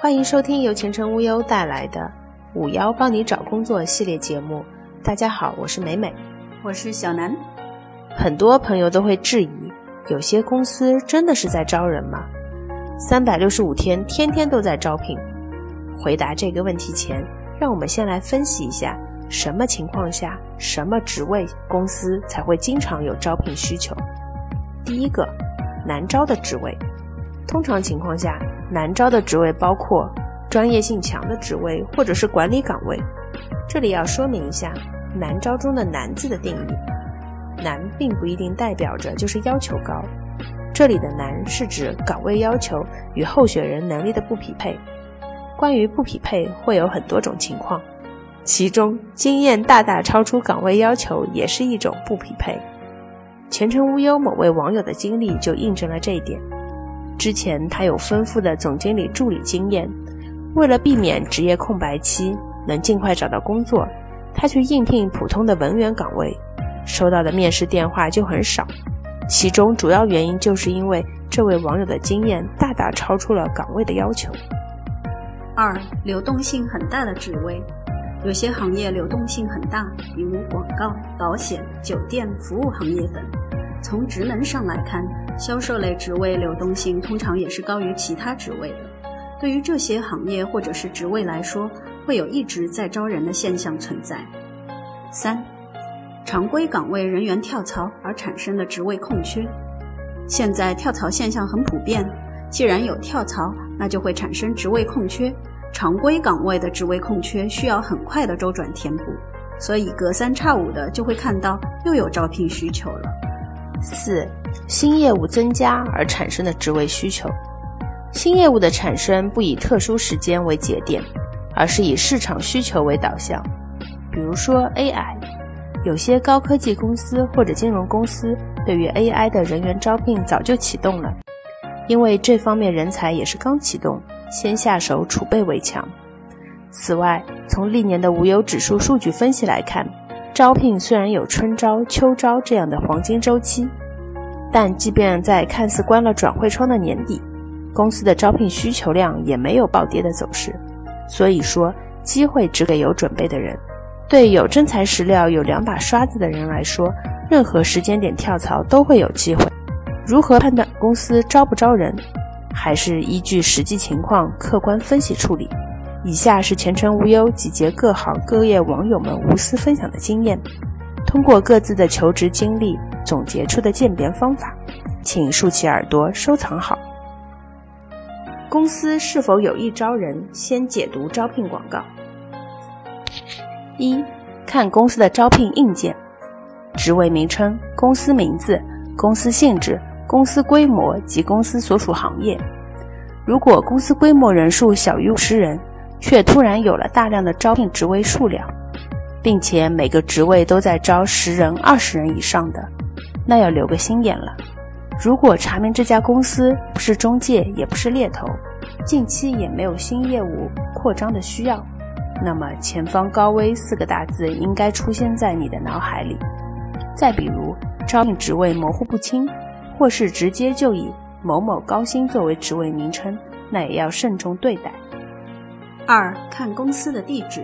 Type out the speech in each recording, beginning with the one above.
欢迎收听由前程无忧带来的“五幺帮你找工作”系列节目。大家好，我是美美，我是小南。很多朋友都会质疑，有些公司真的是在招人吗？三百六十五天，天天都在招聘。回答这个问题前，让我们先来分析一下，什么情况下、什么职位公司才会经常有招聘需求。第一个，难招的职位。通常情况下，难招的职位包括专业性强的职位，或者是管理岗位。这里要说明一下，难招中的“难”字的定义。难并不一定代表着就是要求高，这里的难是指岗位要求与候选人能力的不匹配。关于不匹配，会有很多种情况，其中经验大大超出岗位要求也是一种不匹配。前程无忧某位网友的经历就印证了这一点。之前他有丰富的总经理助理经验，为了避免职业空白期，能尽快找到工作，他去应聘普通的文员岗位，收到的面试电话就很少。其中主要原因就是因为这位网友的经验大大超出了岗位的要求。二、流动性很大的职位，有些行业流动性很大，比如广告、保险、酒店服务行业等。从职能上来看，销售类职位流动性通常也是高于其他职位的。对于这些行业或者是职位来说，会有一直在招人的现象存在。三、常规岗位人员跳槽而产生的职位空缺。现在跳槽现象很普遍，既然有跳槽，那就会产生职位空缺。常规岗位的职位空缺需要很快的周转填补，所以隔三差五的就会看到又有招聘需求了。四、新业务增加而产生的职位需求。新业务的产生不以特殊时间为节点，而是以市场需求为导向。比如说 AI，有些高科技公司或者金融公司对于 AI 的人员招聘早就启动了，因为这方面人才也是刚启动，先下手储备为强。此外，从历年的无忧指数数据分析来看。招聘虽然有春招、秋招这样的黄金周期，但即便在看似关了转会窗的年底，公司的招聘需求量也没有暴跌的走势。所以说，机会只给有准备的人。对有真材实料、有两把刷子的人来说，任何时间点跳槽都会有机会。如何判断公司招不招人，还是依据实际情况客观分析处理。以下是前程无忧集结各行各业网友们无私分享的经验，通过各自的求职经历总结出的鉴别方法，请竖起耳朵收藏好。公司是否有意招人？先解读招聘广告。一看公司的招聘硬件，职位名称、公司名字、公司性质、公司规模及公司所属行业。如果公司规模人数小于五十人，却突然有了大量的招聘职位数量，并且每个职位都在招十人、二十人以上的，那要留个心眼了。如果查明这家公司不是中介，也不是猎头，近期也没有新业务扩张的需要，那么前方高危四个大字应该出现在你的脑海里。再比如招聘职位模糊不清，或是直接就以某某高薪作为职位名称，那也要慎重对待。二看公司的地址，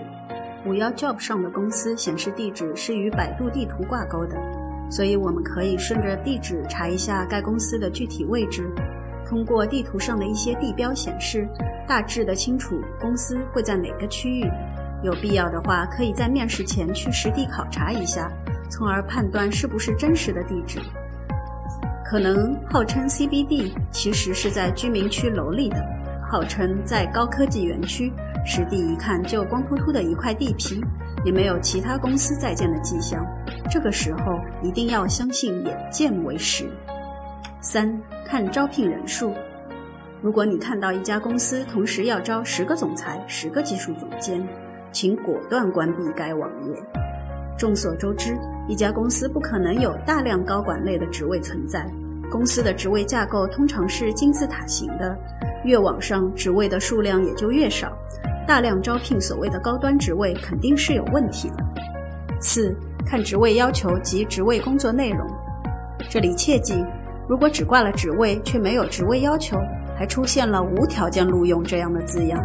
五幺 Job 上的公司显示地址是与百度地图挂钩的，所以我们可以顺着地址查一下该公司的具体位置。通过地图上的一些地标显示，大致的清楚公司会在哪个区域。有必要的话，可以在面试前去实地考察一下，从而判断是不是真实的地址。可能号称 CBD，其实是在居民区楼里的，号称在高科技园区。实地一看，就光秃秃的一块地皮，也没有其他公司在建的迹象。这个时候一定要相信眼见为实。三看招聘人数，如果你看到一家公司同时要招十个总裁、十个技术总监，请果断关闭该网页。众所周知，一家公司不可能有大量高管类的职位存在，公司的职位架构通常是金字塔型的，越往上职位的数量也就越少。大量招聘所谓的高端职位肯定是有问题的。四看职位要求及职位工作内容，这里切记，如果只挂了职位却没有职位要求，还出现了无条件录用这样的字样，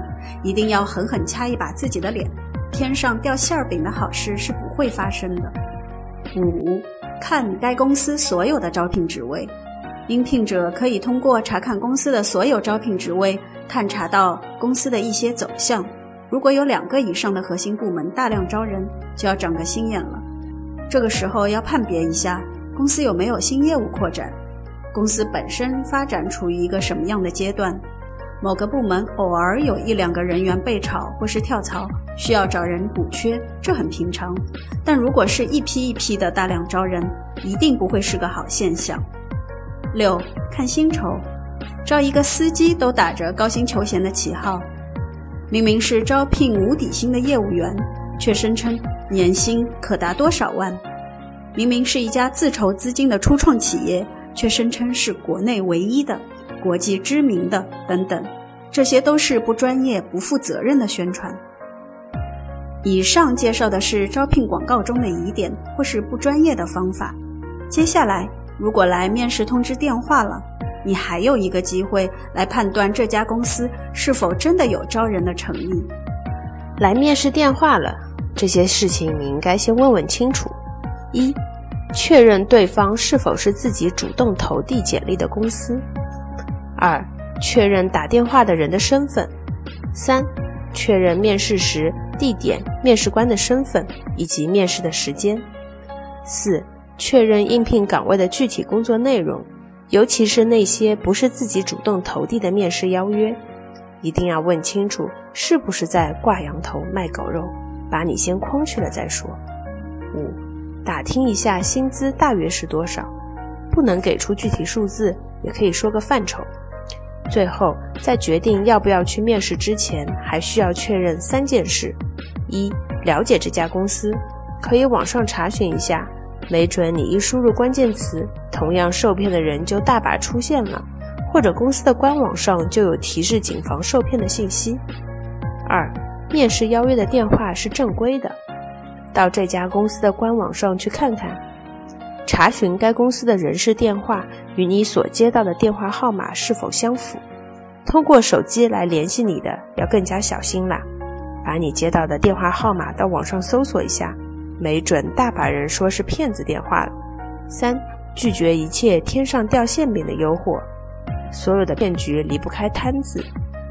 一定要狠狠掐一把自己的脸。天上掉馅儿饼的好事是不会发生的。五，看该公司所有的招聘职位，应聘者可以通过查看公司的所有招聘职位，探查到公司的一些走向。如果有两个以上的核心部门大量招人，就要长个心眼了。这个时候要判别一下公司有没有新业务扩展，公司本身发展处于一个什么样的阶段。某个部门偶尔有一两个人员被炒或是跳槽，需要找人补缺，这很平常。但如果是一批一批的大量招人，一定不会是个好现象。六看薪酬，招一个司机都打着高薪求贤的旗号，明明是招聘无底薪的业务员，却声称年薪可达多少万；明明是一家自筹资金的初创企业，却声称是国内唯一的。国际知名的等等，这些都是不专业、不负责任的宣传。以上介绍的是招聘广告中的疑点或是不专业的方法。接下来，如果来面试通知电话了，你还有一个机会来判断这家公司是否真的有招人的诚意。来面试电话了，这些事情你应该先问问清楚：一、确认对方是否是自己主动投递简历的公司。二、确认打电话的人的身份；三、确认面试时地点、面试官的身份以及面试的时间；四、确认应聘岗位的具体工作内容，尤其是那些不是自己主动投递的面试邀约，一定要问清楚是不是在挂羊头卖狗肉，把你先诓去了再说。五、打听一下薪资大约是多少，不能给出具体数字，也可以说个范畴。最后，在决定要不要去面试之前，还需要确认三件事：一、了解这家公司，可以网上查询一下，没准你一输入关键词，同样受骗的人就大把出现了，或者公司的官网上就有提示谨防受骗的信息；二、面试邀约的电话是正规的，到这家公司的官网上去看看。查询该公司的人事电话与你所接到的电话号码是否相符。通过手机来联系你的要更加小心啦，把你接到的电话号码到网上搜索一下，没准大把人说是骗子电话了。三、拒绝一切天上掉馅饼的诱惑。所有的骗局离不开摊子，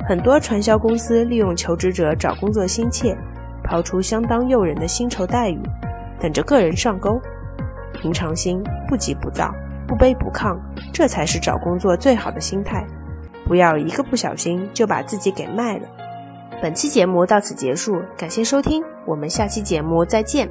很多传销公司利用求职者找工作心切，抛出相当诱人的薪酬待遇，等着个人上钩。平常心，不急不躁，不卑不亢，这才是找工作最好的心态。不要一个不小心就把自己给卖了。本期节目到此结束，感谢收听，我们下期节目再见。